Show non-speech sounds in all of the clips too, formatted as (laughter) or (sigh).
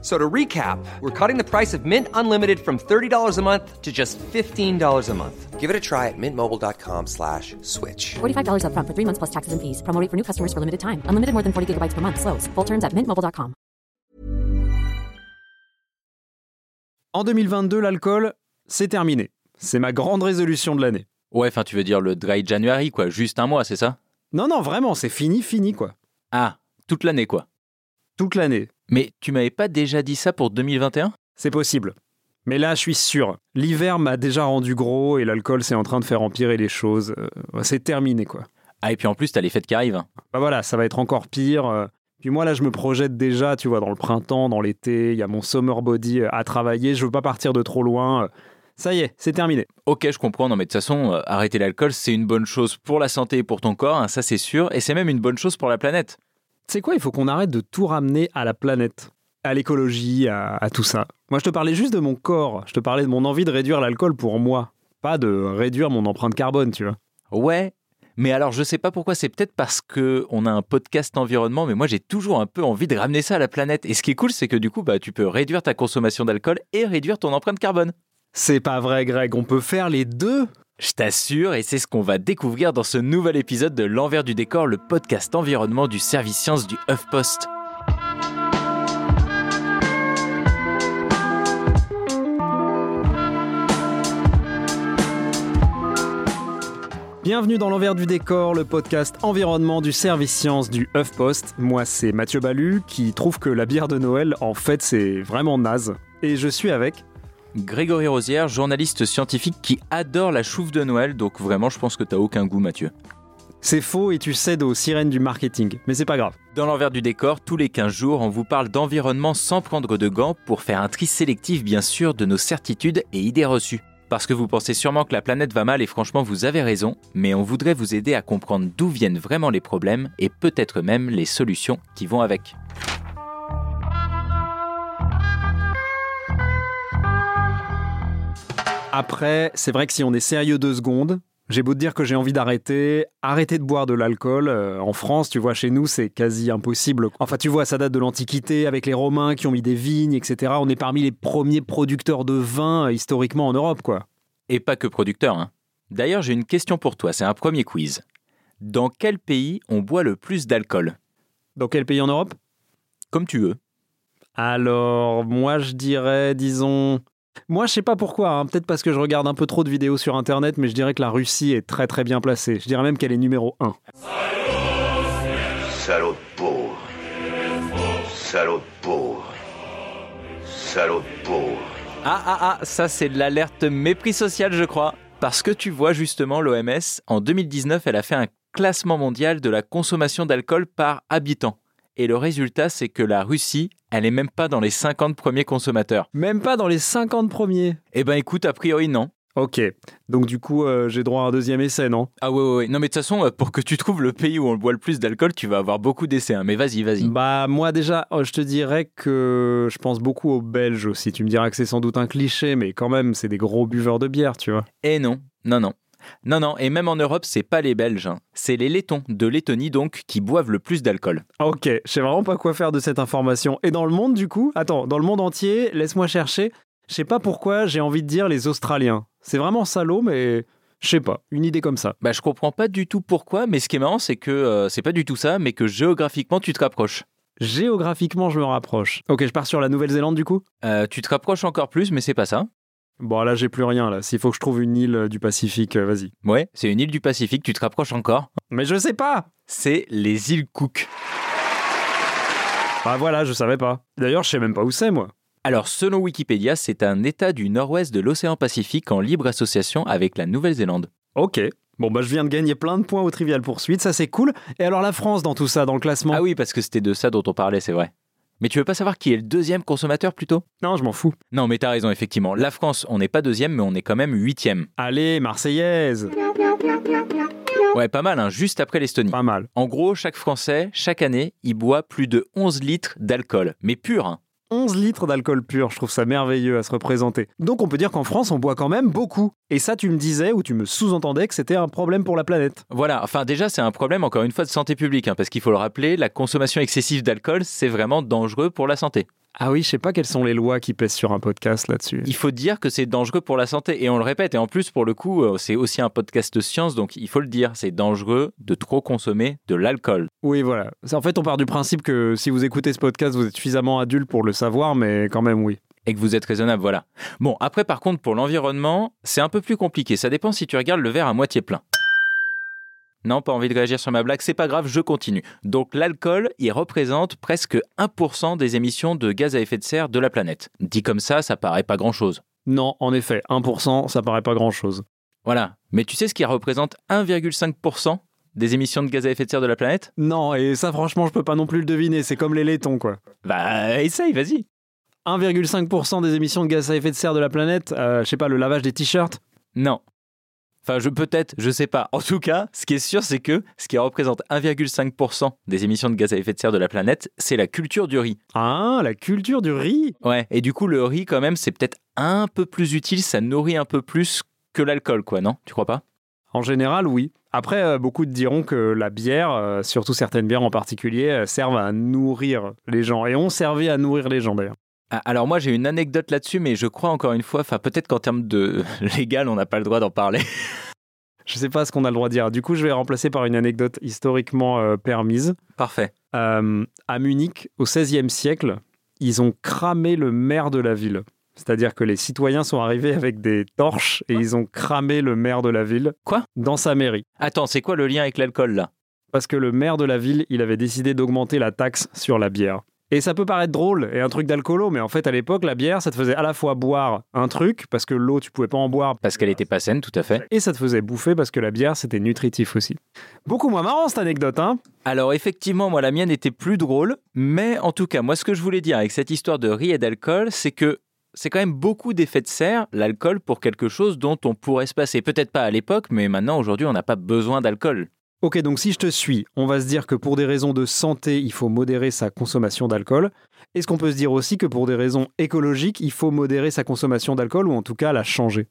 So to recap, we're cutting the price of Mint Unlimited from $30 a month to just $15 a month. Give it a try at mintmobile.com slash switch. $45 upfront for three months plus taxes and fees. Promo rate for new customers for limited time. Unlimited more than 40 gigabytes per month. Slows. Full terms at mintmobile.com. En 2022, l'alcool, c'est terminé. C'est ma grande résolution de l'année. Ouais, enfin, tu veux dire le dry January, quoi. Juste un mois, c'est ça? Non, non, vraiment, c'est fini, fini, quoi. Ah, toute l'année, quoi. Toute l'année. Mais tu m'avais pas déjà dit ça pour 2021 C'est possible. Mais là, je suis sûr. L'hiver m'a déjà rendu gros et l'alcool, c'est en train de faire empirer les choses. Euh, c'est terminé, quoi. Ah, et puis en plus, t'as les fêtes qui arrivent. Bah voilà, ça va être encore pire. euh. Puis moi, là, je me projette déjà, tu vois, dans le printemps, dans l'été. Il y a mon summer body euh, à travailler. Je veux pas partir de trop loin. Ça y est, c'est terminé. Ok, je comprends. Non, mais de toute façon, euh, arrêter l'alcool, c'est une bonne chose pour la santé et pour ton corps, hein, ça c'est sûr. Et c'est même une bonne chose pour la planète. Tu sais quoi, il faut qu'on arrête de tout ramener à la planète, à l'écologie, à, à tout ça. Moi, je te parlais juste de mon corps. Je te parlais de mon envie de réduire l'alcool pour moi. Pas de réduire mon empreinte carbone, tu vois. Ouais. Mais alors, je sais pas pourquoi, c'est peut-être parce que on a un podcast environnement, mais moi j'ai toujours un peu envie de ramener ça à la planète. Et ce qui est cool, c'est que du coup, bah, tu peux réduire ta consommation d'alcool et réduire ton empreinte carbone. C'est pas vrai, Greg. On peut faire les deux. Je t'assure, et c'est ce qu'on va découvrir dans ce nouvel épisode de L'envers du décor, le podcast environnement du service science du HuffPost. Bienvenue dans l'envers du décor, le podcast environnement du service science du HuffPost. Moi, c'est Mathieu Balu qui trouve que la bière de Noël, en fait, c'est vraiment naze. Et je suis avec. Grégory Rosière, journaliste scientifique qui adore la chouffe de Noël, donc vraiment, je pense que t'as aucun goût, Mathieu. C'est faux et tu cèdes aux sirènes du marketing. Mais c'est pas grave. Dans l'envers du décor, tous les 15 jours, on vous parle d'environnement sans prendre de gants pour faire un tri sélectif, bien sûr, de nos certitudes et idées reçues. Parce que vous pensez sûrement que la planète va mal et franchement vous avez raison, mais on voudrait vous aider à comprendre d'où viennent vraiment les problèmes et peut-être même les solutions qui vont avec. Après, c'est vrai que si on est sérieux deux secondes, j'ai beau te dire que j'ai envie d'arrêter, arrêter de boire de l'alcool. euh, en France, tu vois, chez nous, c'est quasi impossible. Enfin, tu vois, ça date de l'Antiquité, avec les Romains qui ont mis des vignes, etc. On est parmi les premiers producteurs de vin euh, historiquement en Europe, quoi. Et pas que producteur. Hein. D'ailleurs, j'ai une question pour toi, c'est un premier quiz. Dans quel pays on boit le plus d'alcool? Dans quel pays en Europe? Comme tu veux. Alors, moi, je dirais, disons. Moi, je sais pas pourquoi, hein, peut-être parce que je regarde un peu trop de vidéos sur Internet, mais je dirais que la Russie est très très bien placée. Je dirais même qu'elle est numéro 1. Salaud de pauvre. Salaud de pauvre. Salaud de pauvre. Ah ah ah, ça c'est de l'alerte mépris social, je crois. Parce que tu vois justement l'OMS, en 2019, elle a fait un classement mondial de la consommation d'alcool par habitant. Et le résultat, c'est que la Russie, elle est même pas dans les 50 premiers consommateurs. Même pas dans les 50 premiers. Eh ben écoute, a priori non. Ok, donc du coup, euh, j'ai droit à un deuxième essai, non? Ah ouais, ouais, ouais. Non mais de toute façon, euh, pour que tu trouves le pays où on boit le plus d'alcool, tu vas avoir beaucoup d'essais. hein. Mais vas-y, vas-y. Bah, moi déjà, oh, je te dirais que je pense beaucoup aux Belges aussi. Tu me diras que c'est sans doute un cliché, mais quand même, c'est des gros buveurs de bière, tu vois. Eh non, non, non. Non, non, et même en Europe, c'est pas les Belges, hein. c'est les Lettons, de Lettonie donc, qui boivent le plus d'alcool. Ok, je sais vraiment pas quoi faire de cette information. Et dans le monde, du coup, attends, dans le monde entier, laisse-moi chercher. Je sais pas pourquoi j'ai envie de dire les Australiens. C'est vraiment salaud, mais je sais pas, une idée comme ça. Bah, je comprends pas du tout pourquoi, mais ce qui est marrant, c'est que euh, c'est pas du tout ça, mais que géographiquement, tu te rapproches. Géographiquement, je me rapproche. Ok, je pars sur la Nouvelle-Zélande, du coup? Euh, tu te rapproches encore plus, mais c'est pas ça. Bon, là, j'ai plus rien, là. S'il faut que je trouve une île euh, du Pacifique, euh, vas-y. Ouais, c'est une île du Pacifique, tu te rapproches encore. Mais je sais pas C'est les îles Cook. Bah voilà, je savais pas. D'ailleurs, je sais même pas où c'est, moi. Alors, selon Wikipédia, c'est un état du nord-ouest de l'océan Pacifique en libre association avec la Nouvelle-Zélande. Ok. Bon, bah je viens de gagner plein de points au Trivial Poursuite, ça c'est cool. Et alors la France dans tout ça, dans le classement? Ah oui, parce que c'était de ça dont on parlait, c'est vrai. Mais tu veux pas savoir qui est le deuxième consommateur plutôt? Non, je m'en fous. Non, mais t'as raison, effectivement. La France, on n'est pas deuxième, mais on est quand même huitième. Allez, Marseillaise Ouais, pas mal, hein, juste après l'Estonie. Pas mal. En gros, chaque Français, chaque année, il boit plus de 11 litres d'alcool, mais pur. Hein. 11 litres d'alcool pur, je trouve ça merveilleux à se représenter. Donc on peut dire qu'en France, on boit quand même beaucoup. Et ça, tu me disais ou tu me sous-entendais que c'était un problème pour la planète. Voilà, enfin déjà, c'est un problème encore une fois de santé publique, hein, parce qu'il faut le rappeler, la consommation excessive d'alcool, c'est vraiment dangereux pour la santé. Ah oui, je sais pas quelles sont les lois qui pèsent sur un podcast là-dessus. Il faut dire que c'est dangereux pour la santé, et on le répète, et en plus, pour le coup, euh, c'est aussi un podcast de science, donc il faut le dire, c'est dangereux de trop consommer de l'alcool. Oui, voilà. En fait, on part du principe que si vous écoutez ce podcast, vous êtes suffisamment adulte pour le savoir, mais quand même, oui. et que vous êtes raisonnable, voilà. Bon, après par contre pour l'environnement, c'est un peu plus compliqué, ça dépend si tu regardes le verre à moitié plein. Non, pas envie de réagir sur ma blague, c'est pas grave, je continue. Donc l'alcool, il représente presque 1% des émissions de gaz à effet de serre de la planète. Dit comme ça, ça paraît pas grand-chose. Non, en effet, 1%, ça paraît pas grand-chose. Voilà. Mais tu sais ce qui représente 1,5% des émissions de gaz à effet de serre de la planète? Non, et ça, franchement, je peux pas non plus le deviner. C'est comme les laitons, quoi. Bah, essaye, vas-y. 1,5% des émissions de gaz à effet de serre de la planète, euh, je sais pas, le lavage des t-shirts? Non. Enfin, je peut-être, je sais pas. En tout cas, ce qui est sûr, c'est que ce qui représente 1,5% des émissions de gaz à effet de serre de la planète, c'est la culture du riz. Ah, la culture du riz Ouais. Et du coup, le riz, quand même, c'est peut-être un peu plus utile, ça nourrit un peu plus que l'alcool, quoi, non? Tu crois pas? En général, oui. Après, euh, beaucoup te diront que la bière, euh, surtout certaines bières en particulier, euh, servent à nourrir les gens. Et ont servi à nourrir les gens, d'ailleurs. Ah, Alors moi, j'ai une anecdote là-dessus, mais je crois encore une fois, enfin peut-être qu'en termes de (laughs) légal, on n'a pas le droit d'en parler. (laughs) Je sais pas ce qu'on a le droit de dire. Du coup, je vais remplacer par une anecdote historiquement euh, permise. Parfait. Euh, à Munich, au XVIe siècle, ils ont cramé le maire de la ville. C'est-à-dire que les citoyens sont arrivés avec des torches et ils ont cramé le maire de la ville. Quoi Dans sa mairie. Attends, c'est quoi le lien avec l'alcool là? Parce que le maire de la ville, il avait décidé d'augmenter la taxe sur la bière. Et ça peut paraître drôle et un truc d'alcoolo, mais en fait, à l'époque, la bière, ça te faisait à la fois boire un truc, parce que l'eau, tu pouvais pas en boire, Parce qu'elle était pas saine, tout à fait. et ça te faisait bouffer parce que la bière, c'était nutritif aussi. Beaucoup moins marrant cette anecdote, hein Alors effectivement, moi la mienne était plus drôle, mais en tout cas, moi ce que je voulais dire avec cette histoire de riz et d'alcool, c'est que c'est quand même beaucoup d'effets de serre, l'alcool, pour quelque chose dont on pourrait se passer. Peut-être pas à l'époque, mais maintenant, aujourd'hui, on n'a pas besoin d'alcool. Ok, donc si je te suis, on va se dire que pour des raisons de santé, il faut modérer sa consommation d'alcool. Est-ce qu'on peut se dire aussi que pour des raisons écologiques, il faut modérer sa consommation d'alcool ou en tout cas la changer?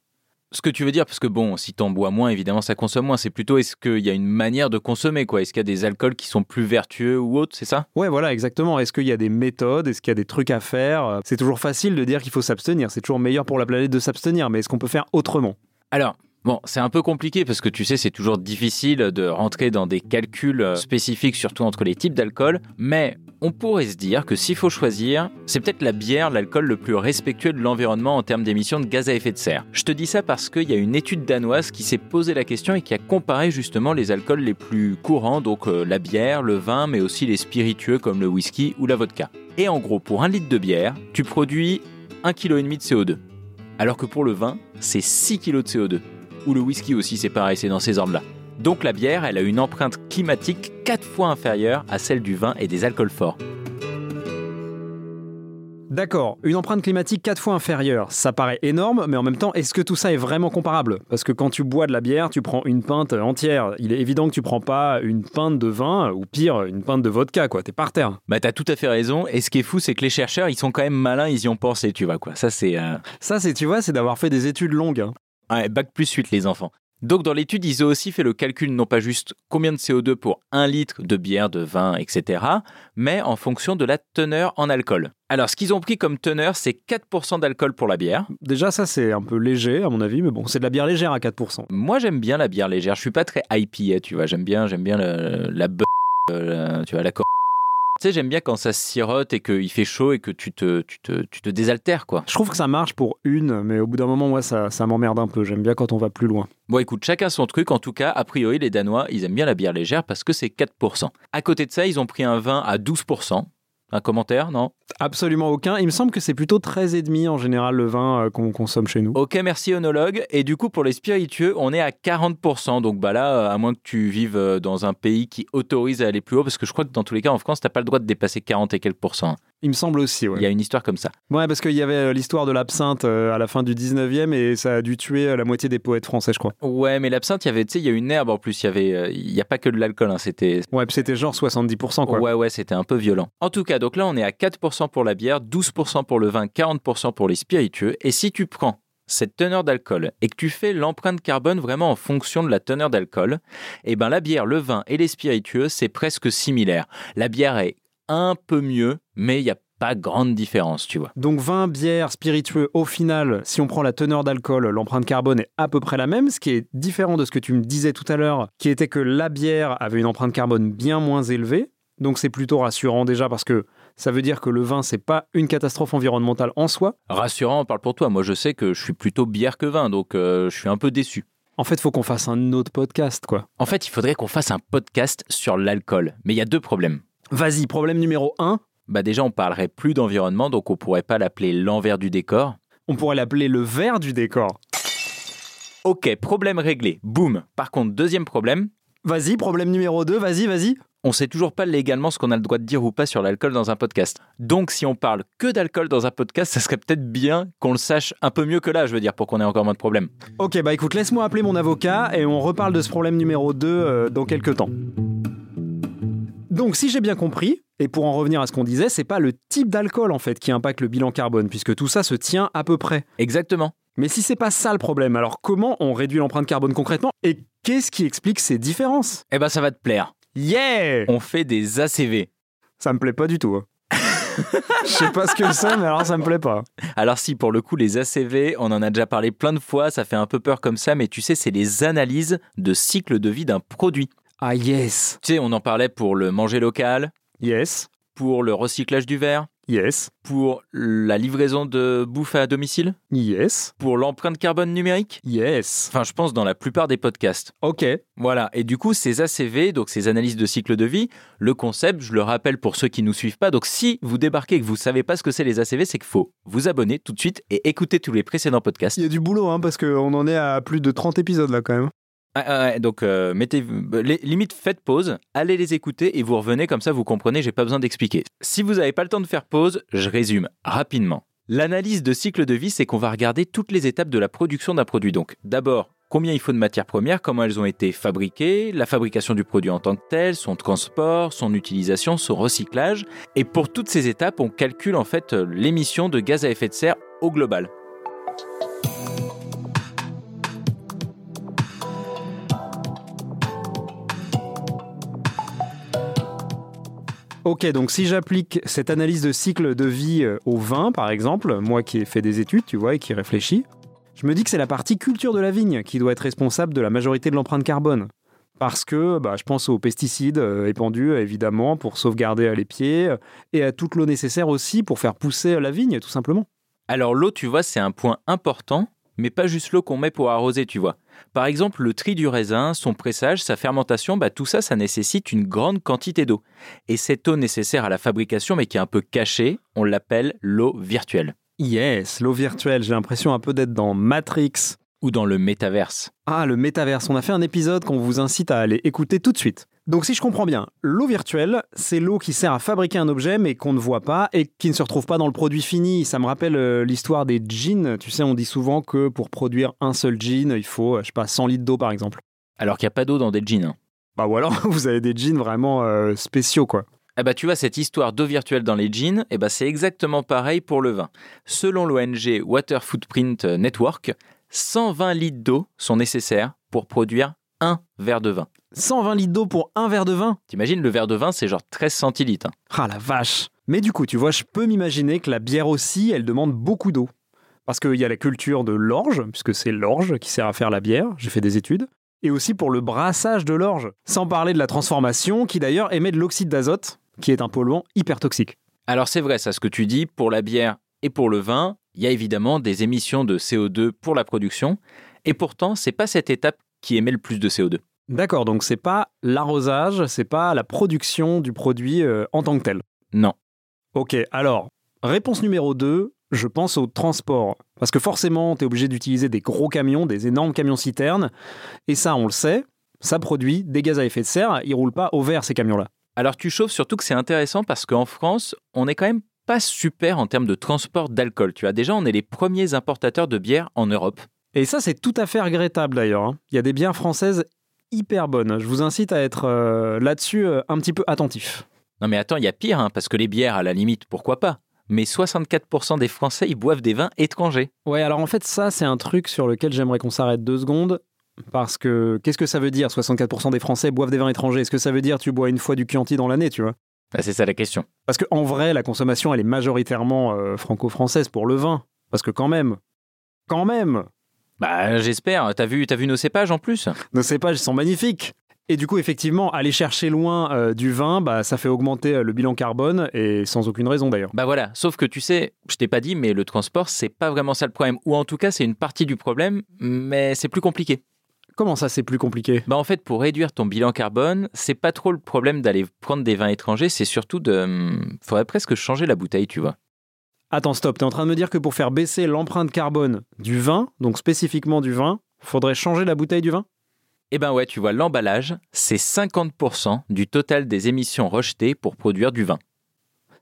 Ce que tu veux dire, parce que bon, si t'en bois moins, évidemment, ça consomme moins. C'est plutôt est-ce qu'il y a une manière de consommer, quoi? Est-ce qu'il y a des alcools qui sont plus vertueux ou autres, c'est ça? Ouais, voilà, exactement. Est-ce qu'il y a des méthodes? Est-ce qu'il y a des trucs à faire? C'est toujours facile de dire qu'il faut s'abstenir. C'est toujours meilleur pour la planète de s'abstenir. Mais est-ce qu'on peut faire autrement? Alors, bon, c'est un peu compliqué parce que tu sais, c'est toujours difficile de rentrer dans des calculs euh, spécifiques, surtout entre les types d'alcool. Mais on pourrait se dire que s'il faut choisir, c'est peut-être la bière l'alcool le plus respectueux de l'environnement en termes d'émissions de gaz à effet de serre. Je te dis ça parce qu'il y a une étude danoise qui s'est posé la question et qui a comparé justement les alcools les plus courants, donc euh, la bière, le vin, mais aussi les spiritueux comme le whisky ou la vodka. Et en gros, pour un litre de bière, tu produis 1,5 kg de CO2. Alors que pour le vin, c'est 6 kg de CO2. Ou le whisky aussi, c'est pareil, c'est dans ces ordres-là. Donc la bière, elle a une empreinte climatique 4 fois inférieure à celle du vin et des alcools forts. D'accord, une empreinte climatique quatre fois inférieure, ça paraît énorme, mais en même temps, est-ce que tout ça est vraiment comparable? Parce que quand tu bois de la bière, tu prends une pinte entière. Il est évident que tu prends pas une pinte de vin, ou pire, une pinte de vodka, quoi. T'es par terre. Bah t'as tout à fait raison, et ce qui est fou, c'est que les chercheurs, ils sont quand même malins, ils y ont pensé, tu vois quoi. Ça c'est... euh, Ça, c'est, tu vois, c'est d'avoir fait des études longues. hein. Ouais, bac plus 8 les enfants. Donc dans l'étude, ils ont aussi fait le calcul non pas juste combien de CO2 pour un litre de bière, de vin, etc., mais en fonction de la teneur en alcool. Alors ce qu'ils ont pris comme teneur, c'est 4% d'alcool pour la bière. Déjà, ça, c'est un peu léger, à mon avis, mais bon, c'est de la bière légère à 4%. Moi j'aime bien la bière légère, je suis pas très IPA, tu vois, j'aime bien, j'aime bien le- la b... euh, tu vois, la Tu sais, j'aime bien quand ça se sirote et qu'il fait chaud et que tu te, tu te, tu te désaltères, quoi. Je trouve que ça marche pour une, mais au bout d'un moment, moi, ça, ça m'emmerde un peu. J'aime bien quand on va plus loin. Bon, écoute, chacun son truc. En tout cas, a priori, les Danois, ils aiment bien la bière légère parce que c'est 4%. À côté de ça, ils ont pris un vin à 12%. Un commentaire, non? Absolument aucun. Il me semble que c'est plutôt 13,5 en général le vin euh, qu'on consomme chez nous. Ok, merci onologue. Et du coup, pour les spiritueux, on est à 40%. Donc bah là, euh, à moins que tu vives euh, dans un pays qui autorise à aller plus haut, parce que je crois que dans tous les cas, en France, t'as pas le droit de dépasser 40 et quelques pourcents. Il me semble aussi, ouais. Il y a une histoire comme ça. Ouais, parce qu'il y avait euh, l'histoire de l'absinthe euh, à la fin du 19e et ça a dû tuer euh, la moitié des poètes français, je crois. Ouais, mais l'absinthe, il y avait, tu sais, il y a une herbe en plus. Il y avait, il y a pas que de l'alcool. hein, c'était, Ouais, c'était genre 70%, quoi. ouais, ouais, c'était un peu violent. En tout cas, donc là, on est à 4% pour la bière, 12% pour le vin, 40% pour les spiritueux. Et si tu prends cette teneur d'alcool et que tu fais l'empreinte carbone vraiment en fonction de la teneur d'alcool, eh ben la bière, le vin et les spiritueux, c'est presque similaire. La bière est un peu mieux, mais il n'y a pas grande différence, tu vois. Donc vin, bière, spiritueux, au final, si on prend la teneur d'alcool, l'empreinte carbone est à peu près la même, ce qui est différent de ce que tu me disais tout à l'heure, qui était que la bière avait une empreinte carbone bien moins élevée. Donc c'est plutôt rassurant déjà parce que ça veut dire que le vin, c'est pas une catastrophe environnementale en soi. Rassurant, on parle pour toi. Moi, je sais que je suis plutôt bière que vin, donc euh, je suis un peu déçu. En fait, faut qu'on fasse un autre podcast, quoi. En fait, il faudrait qu'on fasse un podcast sur l'alcool. Mais il y a deux problèmes. Vas-y, problème numéro 1, Bah déjà, on parlerait plus d'environnement, donc on pourrait pas l'appeler l'envers du décor. on pourrait l'appeler le verre du décor. Ok, problème réglé. Boum. Par contre, deuxième problème, Vas-y, problème numéro 2, vas-y, vas-y. on sait toujours pas légalement ce qu'on a le droit de dire ou pas sur l'alcool dans un podcast. Donc, si on parle que d'alcool dans un podcast, ça serait peut-être bien qu'on le sache un peu mieux que là, je veux dire, pour qu'on ait encore moins de problèmes. Ok, bah écoute, laisse-moi appeler mon avocat et on reparle de ce problème numéro 2 euh, dans quelques temps. Donc, si j'ai bien compris, et pour en revenir à ce qu'on disait, c'est pas le type d'alcool en fait qui impacte le bilan carbone, puisque tout ça se tient à peu près. Exactement. Mais si c'est pas ça le problème, alors comment on réduit l'empreinte carbone concrètement et qu'est-ce qui explique ces différences? Eh ben, ça va te plaire. Yeah On fait des ACV. Ça me plaît pas du tout. hein. (laughs) Je sais pas ce que c'est, mais alors ça me plaît pas. Alors si, pour le coup, les ACV, on en a déjà parlé plein de fois, ça fait un peu peur comme ça, mais tu sais, c'est les analyses de cycle de vie d'un produit. Ah yes Tu sais, on en parlait pour le manger local, Yes pour le recyclage du verre, Yes pour la livraison de bouffe à domicile, Yes pour l'empreinte carbone numérique. Yes Enfin, je pense dans la plupart des podcasts. Ok. Voilà, et du coup, ces ACV, donc ces analyses de cycle de vie, le concept, je le rappelle pour ceux qui nous suivent pas, donc si vous débarquez et que vous savez pas ce que c'est les ACV, c'est qu'il faut vous abonner tout de suite et écouter tous les précédents podcasts. Il y a du boulot, hein, parce qu'on en est à plus de 30 épisodes là quand même. Ah, ah, ouais, donc, euh, mettez, euh, limite, faites pause, allez les écouter et vous revenez, comme ça vous comprenez, j'ai pas besoin d'expliquer. Si vous n'avez pas le temps de faire pause, je résume rapidement. L'analyse de cycle de vie, c'est qu'on va regarder toutes les étapes de la production d'un produit. Donc, d'abord, combien il faut de matières premières, comment elles ont été fabriquées, la fabrication du produit en tant que tel, son transport, son utilisation, son recyclage. Et pour toutes ces étapes, on calcule en fait l'émission de gaz à effet de serre au global. Ok, donc si j'applique cette analyse de cycle de vie euh, au vin, par exemple, moi qui ai fait des études, tu vois, et qui réfléchis, je me dis que c'est la partie culture de la vigne qui doit être responsable de la majorité de l'empreinte carbone. Parce que bah, je pense aux pesticides euh, épandus, évidemment, pour sauvegarder les pieds, euh, et à toute l'eau nécessaire aussi pour faire pousser la vigne, tout simplement. Alors l'eau, tu vois, c'est un point important, mais pas juste l'eau qu'on met pour arroser, tu vois. Par exemple, le tri du raisin, son pressage, sa fermentation, bah, tout ça, ça nécessite une grande quantité d'eau. Et cette eau nécessaire à la fabrication, mais qui est un peu cachée, on l'appelle l'eau virtuelle. Yes, l'eau virtuelle, j'ai l'impression un peu d'être dans Matrix. Ou dans le métaverse. Ah, le métaverse, on a fait un épisode qu'on vous incite à aller écouter tout de suite. Donc si je comprends bien, l'eau virtuelle, c'est l'eau qui sert à fabriquer un objet mais qu'on ne voit pas et qui ne se retrouve pas dans le produit fini. Ça me rappelle euh, l'histoire des jeans. Tu sais, on dit souvent que pour produire un seul jean, il faut, euh, je sais pas, 100 litres d'eau par exemple. Alors qu'il n'y a pas d'eau dans des jeans. hein. Bah ou alors (laughs) vous avez des jeans vraiment euh, spéciaux quoi. Ah bah tu vois, cette histoire d'eau virtuelle dans les jeans, eh bah c'est exactement pareil pour le vin. Selon l'ONG Water Footprint Network, 120 litres d'eau sont nécessaires pour produire un verre de vin. 120 litres d'eau pour un verre de vin? T'imagines, le verre de vin, c'est genre 13 centilitres. hein. Ah la vache Mais du coup, tu vois, je peux m'imaginer que la bière aussi, elle demande beaucoup d'eau. Parce qu'il y a la culture de l'orge, puisque c'est l'orge qui sert à faire la bière, j'ai fait des études, et aussi pour le brassage de l'orge, sans parler de la transformation, qui d'ailleurs émet de l'oxyde d'azote, qui est un polluant hyper toxique. Alors c'est vrai, ça, ce que tu dis, pour la bière et pour le vin, il y a évidemment des émissions de CO2 pour la production, et pourtant, c'est pas cette étape qui émet le plus de CO2. D'accord, donc c'est pas l'arrosage, c'est pas la production du produit euh, en tant que tel. Non. Ok, alors, réponse numéro 2, je pense au transport. Parce que forcément, tu es obligé d'utiliser des gros camions, des énormes camions-citernes. Et ça, on le sait, ça produit des gaz à effet de serre. Ils roulent pas au vert, ces camions-là. Alors tu chauffes surtout que c'est intéressant parce qu'en France, on est quand même pas super en termes de transport d'alcool. Tu vois, déjà, on est les premiers importateurs de bière en Europe. Et ça, c'est tout à fait regrettable d'ailleurs. hein. Il y a des bières françaises hyper bonnes. Je vous incite à être euh, là-dessus euh, un petit peu attentif. Non mais attends, il y a pire, hein, parce que les bières, à la limite, pourquoi pas? Mais 64% des Français, ils boivent des vins étrangers. Ouais, alors en fait, ça, c'est un truc sur lequel j'aimerais qu'on s'arrête deux secondes. Parce que qu'est-ce que ça veut dire 64% des Français boivent des vins étrangers? Est-ce que ça veut dire tu bois une fois du Chianti dans l'année, tu vois? Bah, c'est ça la question. Parce qu'en vrai, la consommation, elle est majoritairement euh, franco-française pour le vin. Parce que quand même, quand même, Bah j'espère, t'as vu, t'as vu nos cépages en plus? Nos cépages sont magnifiques. Et du coup, effectivement, aller chercher loin euh, du vin, bah, ça fait augmenter euh, le bilan carbone, et sans aucune raison d'ailleurs. Bah voilà, sauf que tu sais, je t'ai pas dit, mais le transport, c'est pas vraiment ça le problème. Ou en tout cas, c'est une partie du problème, mais c'est plus compliqué. Comment ça, c'est plus compliqué? Bah en fait, pour réduire ton bilan carbone, c'est pas trop le problème d'aller prendre des vins étrangers, c'est surtout de... hum, Faudrait presque changer la bouteille, tu vois. Attends, stop, t'es en train de me dire que pour faire baisser l'empreinte carbone du vin, donc spécifiquement du vin, faudrait changer la bouteille du vin? Eh ben ouais, tu vois, l'emballage, c'est 50% du total des émissions rejetées pour produire du vin.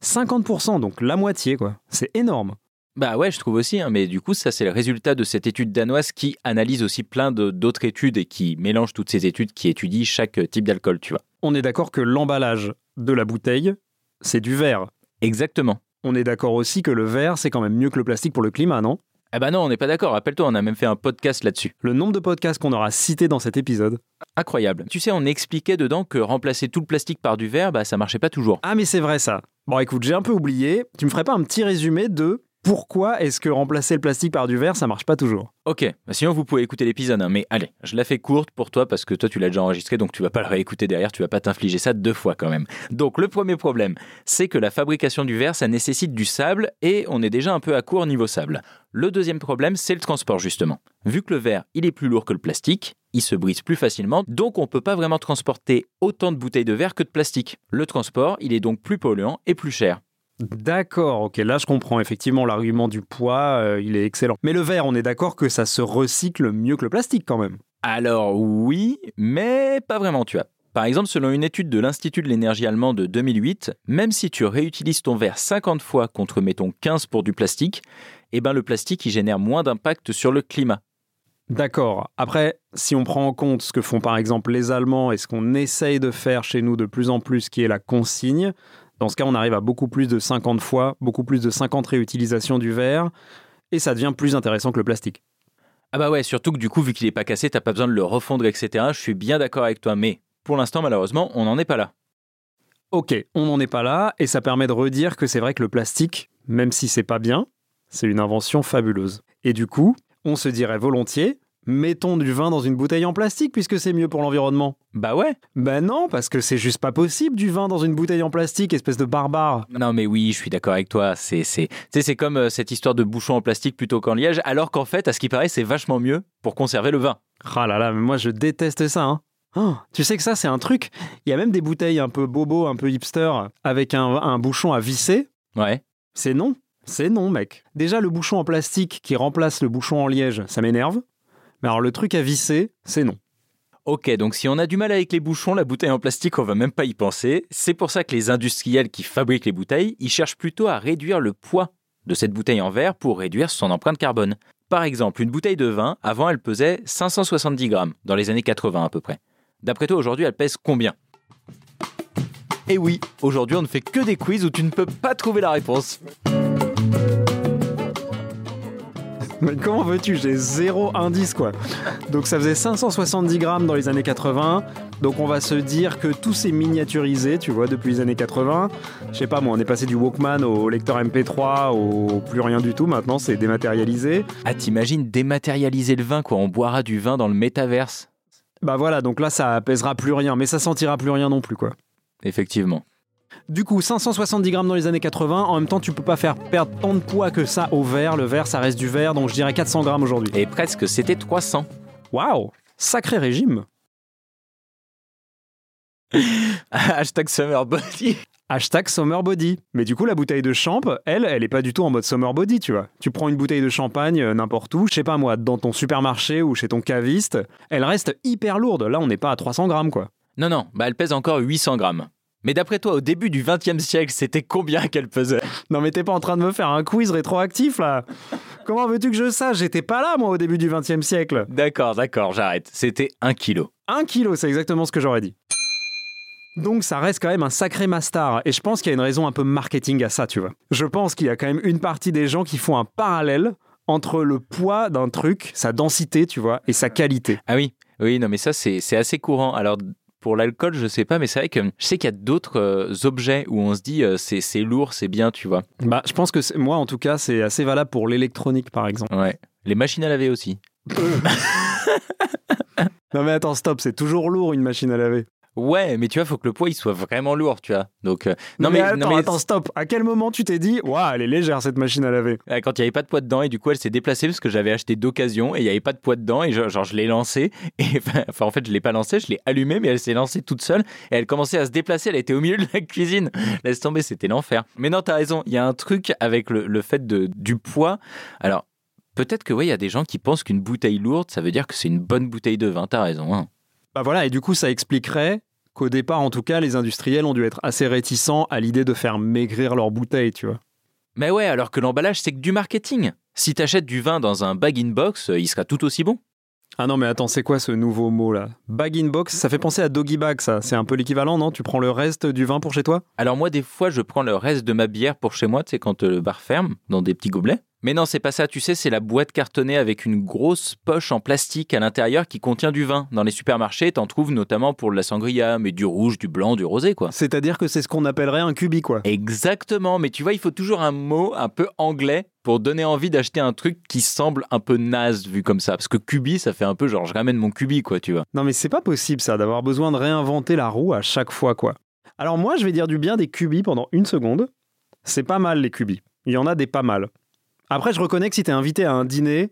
50%, donc la moitié, quoi. C'est énorme. Bah ouais, je trouve aussi, hein, mais du coup, ça c'est le résultat de cette étude danoise qui analyse aussi plein d'autres études et qui mélange toutes ces études qui étudient chaque type d'alcool, tu vois. On est d'accord que l'emballage de la bouteille, c'est du verre. Exactement. On est d'accord aussi que le verre, c'est quand même mieux que le plastique pour le climat, non? Ah bah non, on n'est pas d'accord, rappelle-toi, on a même fait un podcast là-dessus. Le nombre de podcasts qu'on aura cités dans cet épisode. Incroyable. Tu sais, on expliquait dedans que remplacer tout le plastique par du verre, bah ça marchait pas toujours. Ah mais c'est vrai ça. Bon écoute, j'ai un peu oublié. Tu me ferais pas un petit résumé de pourquoi est-ce que remplacer le plastique par du verre, ça marche pas toujours? Ok, bah sinon vous pouvez écouter l'épisode, hein, mais allez, je la fais courte pour toi parce que toi tu l'as déjà enregistré, donc tu vas pas le réécouter derrière, tu vas pas t'infliger ça deux fois quand même. Donc le premier problème, c'est que la fabrication du verre, ça nécessite du sable et on est déjà un peu à court niveau sable. Le deuxième problème, c'est le transport justement. Vu que le verre, il est plus lourd que le plastique, il se brise plus facilement, donc on peut pas vraiment transporter autant de bouteilles de verre que de plastique. Le transport, il est donc plus polluant et plus cher. D'accord, ok, là je comprends. Effectivement, l'argument du poids, euh, il est excellent. Mais le verre, on est d'accord que ça se recycle mieux que le plastique quand même. Alors oui, mais pas vraiment, tu vois. Par exemple, selon une étude de l'Institut de l'énergie allemand de 2008, même si tu réutilises ton verre 50 fois contre, mettons, 15 pour du plastique, eh ben le plastique, il génère moins d'impact sur le climat. D'accord. Après, si on prend en compte ce que font par exemple les Allemands et ce qu'on essaye de faire chez nous de plus en plus, qui est la consigne, dans ce cas, on arrive à beaucoup plus de 50 fois, beaucoup plus de 50 réutilisations du verre, et ça devient plus intéressant que le plastique. Ah bah ouais, surtout que du coup, vu qu'il est pas cassé, t'as pas besoin de le refondre, etc. Je suis bien d'accord avec toi, mais pour l'instant, malheureusement, on n'en est pas là. Ok, on n'en est pas là, et ça permet de redire que c'est vrai que le plastique, même si c'est pas bien, c'est une invention fabuleuse. Et du coup, on se dirait volontiers, mettons du vin dans une bouteille en plastique puisque c'est mieux pour l'environnement. Bah ouais. Ben non, parce que c'est juste pas possible du vin dans une bouteille en plastique, espèce de barbare. Non mais oui, je suis d'accord avec toi. C'est comme euh, cette histoire de bouchon en plastique plutôt qu'en liège, alors qu'en fait, à ce qui paraît, c'est vachement mieux pour conserver le vin. Ah là là, mais moi je déteste ça. Hein. Oh, tu sais que ça, c'est un truc. Il y a même des bouteilles un peu bobo, un peu hipster, avec un, un bouchon à visser. Ouais. C'est non. C'est non, mec. Déjà, le bouchon en plastique qui remplace le bouchon en liège, ça m'énerve. Mais alors, le truc à visser, c'est non. Ok, donc si on a du mal avec les bouchons, la bouteille en plastique, on va même pas y penser. C'est pour ça que les industriels qui fabriquent les bouteilles, ils cherchent plutôt à réduire le poids de cette bouteille en verre pour réduire son empreinte carbone. Par exemple, une bouteille de vin, avant elle pesait 570 grammes, dans les années 80 à peu près. D'après toi, aujourd'hui, elle pèse combien? Eh oui, aujourd'hui, on ne fait que des quiz où tu ne peux pas trouver la réponse. Mais comment veux-tu? J'ai zéro indice, quoi. Donc, ça faisait 570 grammes dans les années 80. Donc, on va se dire que tout s'est miniaturisé, tu vois, depuis les années 80. Je sais pas, moi, on est passé du Walkman au lecteur MP3 au plus rien du tout. Maintenant, c'est dématérialisé. Ah, t'imagines dématérialiser le vin, quoi, on boira du vin dans le métaverse Bah voilà, donc là, ça pèsera plus rien, mais ça sentira plus rien non plus, quoi. Effectivement. Du coup, 570 grammes dans les années 80. En même temps, tu peux pas faire perdre tant de poids que ça au verre. Le verre, ça reste du verre, donc je dirais 400 grammes aujourd'hui. Et presque, c'était 300. Waouh Sacré régime (laughs) Hashtag Summer Body. Hashtag Summer Body. Mais du coup, la bouteille de champ, elle, elle est pas du tout en mode Summer Body, tu vois. Tu prends une bouteille de champagne euh, n'importe où, je sais pas moi, dans ton supermarché ou chez ton caviste, elle reste hyper lourde. Là, on n'est pas à 300 grammes, quoi. Non, non, bah elle pèse encore 800 grammes. Mais d'après toi, au début du 20e siècle, c'était combien qu'elle pesait? Non mais t'es pas en train de me faire un quiz rétroactif là Comment veux-tu que je sache? J'étais pas là moi au début du 20 e siècle. D'accord, d'accord, j'arrête. C'était 1 kilo. Un kilo, c'est exactement ce que j'aurais dit. Donc ça reste quand même un sacré mastar. Et je pense qu'il y a une raison un peu marketing à ça, tu vois. Je pense qu'il y a quand même une partie des gens qui font un parallèle entre le poids d'un truc, sa densité, tu vois, et sa qualité. Ah oui, oui, non, mais ça, c'est c'est assez courant. Alors, pour l'alcool, je sais pas, mais c'est vrai que je sais qu'il y a d'autres euh, objets où on se dit euh, c'est c'est lourd, c'est bien, tu vois. Bah, je pense que c'est- moi, en tout cas, c'est assez valable pour l'électronique, par exemple. Ouais. Les machines à laver aussi. (laughs) Non mais attends, stop, c'est toujours lourd une machine à laver. Ouais, mais tu vois, faut que le poids il soit vraiment lourd, tu vois. Donc, euh, non, mais, attends, non, mais attends, stop. À quel moment tu t'es dit, waouh, elle est légère cette machine à laver? Euh, quand il n'y avait pas de poids dedans et du coup elle s'est déplacée parce que j'avais acheté d'occasion et il n'y avait pas de poids dedans et genre, genre, je l'ai lancée (laughs) et enfin en fait je l'ai pas lancée je l'ai allumée mais elle s'est lancée toute seule et elle commençait à se déplacer elle était au milieu de la (laughs) cuisine laisse tomber c'était l'enfer mais non t'as raison il y a un truc avec le, le fait de, du poids alors peut-être que ouais il y a des gens qui pensent qu'une bouteille lourde ça veut dire que c'est une bonne bouteille de vin t'as raison hein. Bah voilà, et du coup, ça expliquerait qu'au départ, en tout cas, les industriels ont dû être assez réticents à l'idée de faire maigrir leurs bouteilles, tu vois. mais ouais alors que l'emballage c'est que du marketing si t'achètes du vin dans un bag-in-box euh, il sera tout aussi bon Ah non, mais attends, c'est quoi ce nouveau mot là Bag in box, ça fait penser à doggy bag, ça. C'est un peu l'équivalent, non? Tu prends le reste du vin pour chez toi? Alors moi, des fois, je prends le reste de ma bière pour chez moi, tu sais, quand euh, le bar ferme, dans des petits gobelets. Mais non, c'est pas ça, tu sais, c'est la boîte cartonnée avec une grosse poche en plastique à l'intérieur qui contient du vin. Dans les supermarchés, t'en trouves notamment pour de la sangria, mais du rouge, du blanc, du rosé, quoi. C'est-à-dire que c'est ce qu'on appellerait un cubi, quoi. Exactement, mais tu vois, il faut toujours un mot un peu anglais pour donner envie d'acheter un truc qui semble un peu naze vu comme ça. Parce que cubi, ça fait un peu genre je ramène mon cubi, quoi, tu vois. Non, mais c'est pas possible, ça, d'avoir besoin de réinventer la roue à chaque fois, quoi. Alors moi, je vais dire du bien des cubis pendant une seconde. C'est pas mal, les cubis. Il y en a des pas mal. Après, je reconnais que si t'es invité à un dîner,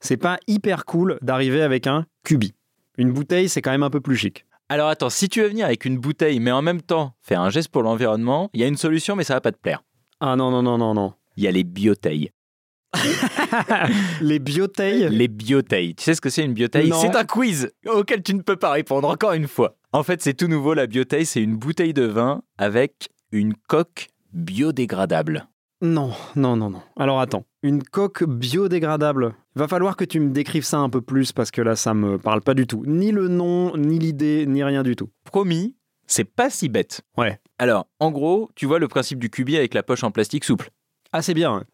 c'est pas hyper cool d'arriver avec un cubi. Une bouteille, c'est quand même un peu plus chic. Alors attends, si tu veux venir avec une bouteille, mais en même temps faire un geste pour l'environnement, il y a une solution, mais ça va pas te plaire. Ah non, non, non, non, non. Il y a les bioteilles. (laughs) Les bioteilles? Les bioteilles. Tu sais ce que c'est une bioteille? C'est un quiz auquel tu ne peux pas répondre encore une fois. En fait, c'est tout nouveau. La bioteille, c'est une bouteille de vin avec une coque biodégradable. Non, non, non, non. Alors attends, une coque biodégradable. Va falloir que tu me décrives ça un peu plus parce que là, ça me parle pas du tout. Ni le nom, ni l'idée, ni rien du tout. Promis, c'est pas si bête. Ouais. Alors, en gros, tu vois le principe du cubi avec la poche en plastique souple. Ah, c'est bien. hein.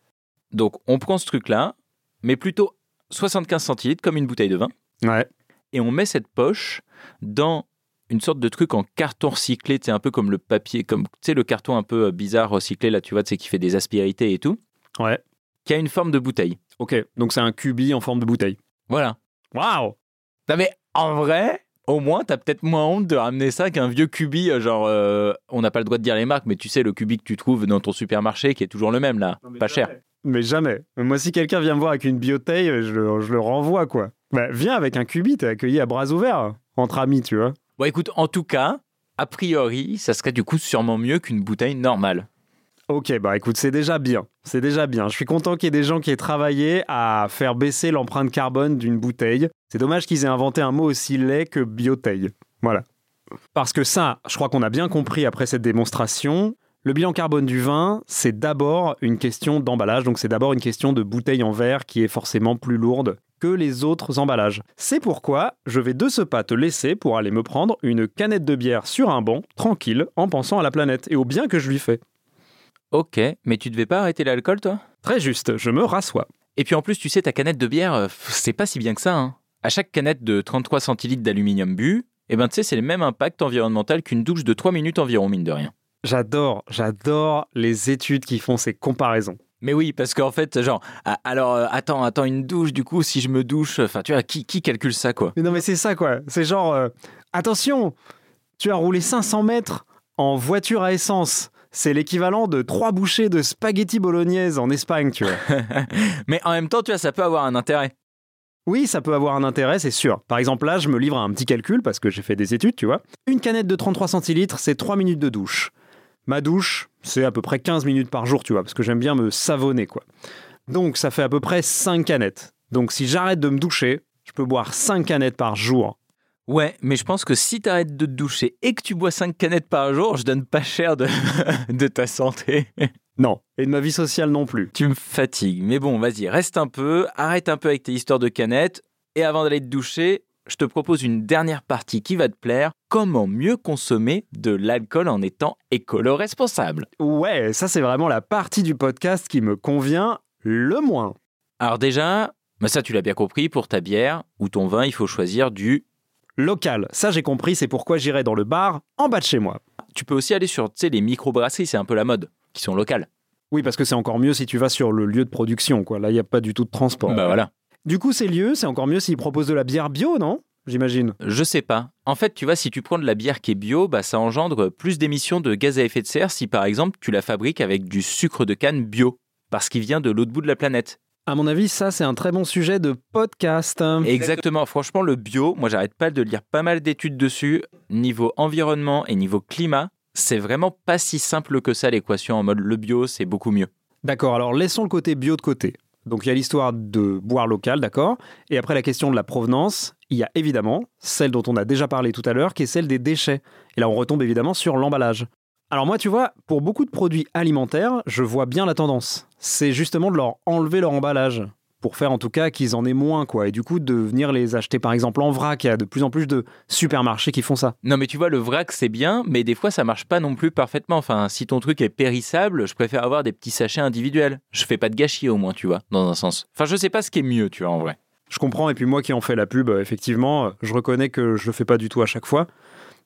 Donc, on prend ce truc-là, mais plutôt 75 centilitres comme une bouteille de vin, Ouais. et on met cette poche dans une sorte de truc en carton recyclé, c'est un peu comme le papier, comme tu sais le carton un peu euh, bizarre recyclé là, tu vois, tu sais qui fait des aspérités et tout, Ouais. qui a une forme de bouteille. Ok, donc c'est un cubi en forme de bouteille. Voilà. Waouh Non mais en vrai, au moins t'as peut-être moins honte de ramener ça qu'un vieux cubi, euh, genre euh, on n'a pas le droit de dire les marques, mais tu sais le cubi que tu trouves dans ton supermarché qui est toujours le même là, pas cher. Mais jamais. Moi, si quelqu'un vient me voir avec une bioteille, je le, je le renvoie, quoi. Bah, viens avec un cubi, t'es accueilli à bras ouverts, entre amis, tu vois. Bon écoute, en tout cas, a priori, ça serait du coup sûrement mieux qu'une bouteille normale. Ok, bah écoute, c'est déjà bien. C'est déjà bien. Je suis content qu'il y ait des gens qui aient travaillé à faire baisser l'empreinte carbone d'une bouteille. C'est dommage qu'ils aient inventé un mot aussi laid que bioteille. Voilà. Parce que ça, je crois qu'on a bien compris après cette démonstration. Le bilan carbone du vin, c'est d'abord une question d'emballage, donc c'est d'abord une question de bouteille en verre qui est forcément plus lourde que les autres emballages. C'est pourquoi je vais de ce pas te laisser pour aller me prendre une canette de bière sur un banc, tranquille, en pensant à la planète et au bien que je lui fais. Ok, mais tu devais pas arrêter l'alcool toi? Très juste, je me rassois. Et puis en plus, tu sais, ta canette de bière, euh, c'est pas si bien que ça. Hein. À chaque canette de 33 centilitres d'aluminium bu, eh ben tu sais, c'est le même impact environnemental qu'une douche de 3 minutes environ, mine de rien. J'adore, j'adore les études qui font ces comparaisons. Mais oui, parce qu'en fait, genre, alors, euh, attends, attends, une douche, du coup, si je me douche, enfin, tu vois, qui, qui calcule ça, quoi? Mais non, mais c'est ça quoi. C'est genre, euh, attention, tu as roulé 500 mètres en voiture à essence. C'est l'équivalent de trois bouchées de spaghetti bolognaise en Espagne, tu vois. (laughs) Mais en même temps, tu vois, ça peut avoir un intérêt. Oui, ça peut avoir un intérêt, c'est sûr. Par exemple, là, je me livre à un petit calcul parce que j'ai fait des études, tu vois. Une canette de 33 centilitres, c'est 3 minutes de douche. Ma douche, c'est à peu près 15 minutes par jour, tu vois, parce que j'aime bien me savonner, quoi. Donc, ça fait à peu près 5 canettes. Donc, si j'arrête de me doucher, je peux boire 5 canettes par jour. Ouais, mais je pense que si t'arrêtes de te doucher et que tu bois 5 canettes par jour, je donne pas cher de, (laughs) de ta santé. (laughs) Non, et de ma vie sociale non plus. Tu me fatigues. Mais bon, vas-y, reste un peu, arrête un peu avec tes histoires de canettes. Et avant d'aller te doucher, je te propose une dernière partie qui va te plaire. Comment mieux consommer de l'alcool en étant écolo-responsable? Ouais, ça c'est vraiment la partie du podcast qui me convient le moins. Alors déjà, bah ça tu l'as bien compris, pour ta bière ou ton vin, il faut choisir du... Local, ça j'ai compris, c'est pourquoi j'irai dans le bar en bas de chez moi. Tu peux aussi aller sur tu sais, les microbrasseries, c'est un peu la mode, qui sont locales. Oui, parce que c'est encore mieux si tu vas sur le lieu de production, quoi. Là, il n'y a pas du tout de transport. Bah voilà. Du coup, ces lieux, c'est encore mieux s'ils proposent de la bière bio, non? J'imagine. Je sais pas. En fait, tu vois, si tu prends de la bière qui est bio, bah, ça engendre plus d'émissions de gaz à effet de serre si par exemple tu la fabriques avec du sucre de canne bio, parce qu'il vient de l'autre bout de la planète. À mon avis, ça, c'est un très bon sujet de podcast. Exactement, franchement, le bio, moi j'arrête pas de lire pas mal d'études dessus. Niveau environnement et niveau climat, c'est vraiment pas si simple que ça l'équation en mode le bio, c'est beaucoup mieux. D'accord, alors laissons le côté bio de côté. Donc il y a l'histoire de boire local, d'accord? Et après la question de la provenance, il y a évidemment celle dont on a déjà parlé tout à l'heure, qui est celle des déchets. Et là, on retombe évidemment sur l'emballage. Alors moi, tu vois, pour beaucoup de produits alimentaires, je vois bien la tendance. C'est justement de leur enlever leur emballage. Pour faire en tout cas qu'ils en aient moins, quoi. Et du coup, de venir les acheter par exemple en vrac. Il y a de plus en plus de supermarchés qui font ça. Non mais tu vois, le vrac c'est bien, mais des fois ça marche pas non plus parfaitement. Enfin, si ton truc est périssable, je préfère avoir des petits sachets individuels. Je fais pas de gâchis au moins, tu vois, dans un sens. Enfin, je sais pas ce qui est mieux, tu vois, en vrai. Je comprends, et puis moi qui en fais la pub, euh, effectivement, euh, je reconnais que je le fais pas du tout à chaque fois.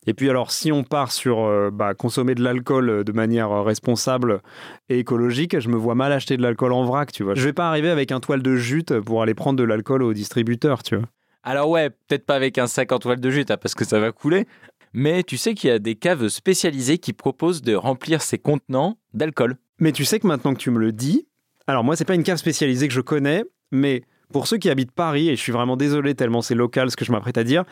Et puis alors, si on part sur euh, bah, consommer de l'alcool euh, de manière euh, responsable et écologique, je me vois mal acheter de l'alcool en vrac, tu vois. Je vais pas arriver avec un toile de jute pour aller prendre de l'alcool au distributeur, tu vois. Alors ouais, peut-être pas avec un sac en toile de jute, hein, parce que ça va couler. Mais tu sais qu'il y a des caves spécialisées qui proposent de remplir ces contenants d'alcool. Mais tu sais que maintenant que tu me le dis, alors moi, c'est pas une cave spécialisée que je connais, mais pour ceux qui habitent Paris, et je suis vraiment désolé tellement c'est local ce que je m'apprête à dire,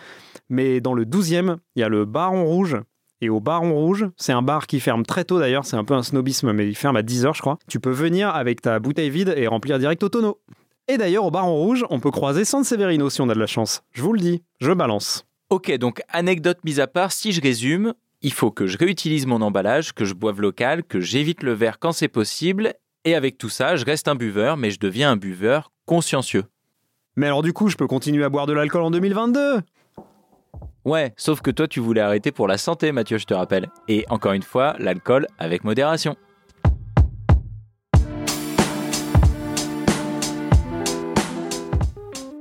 mais dans le 12e, il y a le Baron Rouge. Et au Baron Rouge, c'est un bar qui ferme très tôt d'ailleurs, c'est un peu un snobisme, mais il ferme à 10h je crois. Tu peux venir avec ta bouteille vide et remplir direct au tonneau. Et d'ailleurs, au Baron Rouge, on peut croiser San Severino si on a de la chance. Je vous le dis, je balance. Ok, donc anecdote mise à part, si je résume, il faut que je réutilise mon emballage, que je boive local, que j'évite le verre quand c'est possible, et avec tout ça, je reste un buveur, mais je deviens un buveur consciencieux. Mais alors du coup, je peux continuer à boire de l'alcool en 2022 Ouais, sauf que toi tu voulais arrêter pour la santé, Mathieu, je te rappelle. Et encore une fois, l'alcool avec modération.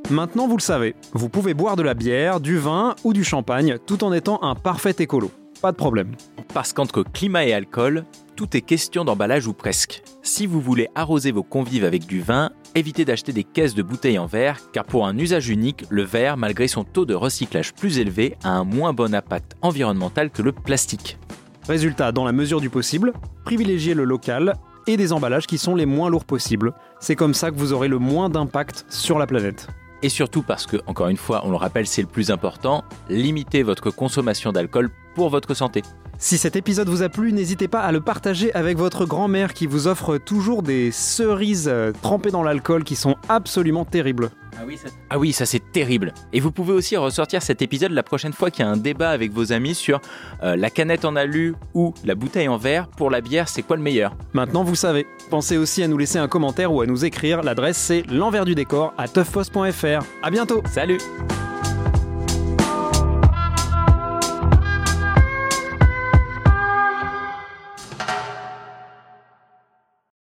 Maintenant, vous le savez, vous pouvez boire de la bière, du vin ou du champagne tout en étant un parfait écolo. Pas de problème. Parce qu'entre climat et alcool, tout est question d'emballage ou presque. Si vous voulez arroser vos convives avec du vin, évitez d'acheter des caisses de bouteilles en verre, car pour un usage unique, le verre, malgré son taux de recyclage plus élevé, a un moins bon impact environnemental que le plastique. Résultat, dans la mesure du possible, privilégiez le local et des emballages qui sont les moins lourds possibles. C'est comme ça que vous aurez le moins d'impact sur la planète. Et surtout parce que, encore une fois, on le rappelle, c'est le plus important, limitez votre consommation d'alcool pour votre santé. Si cet épisode vous a plu, n'hésitez pas à le partager avec votre grand-mère qui vous offre toujours des cerises euh, trempées dans l'alcool qui sont absolument terribles. Ah oui, ça, c'est terrible. Et vous pouvez aussi ressortir cet épisode la prochaine fois qu'il y a un débat avec vos amis sur euh, la canette en alu ou la bouteille en verre. Pour la bière, c'est quoi le meilleur? Maintenant, vous savez. Pensez aussi à nous laisser un commentaire ou à nous écrire. L'adresse, c'est l'envers du décor à toughpost.fr. À bientôt Salut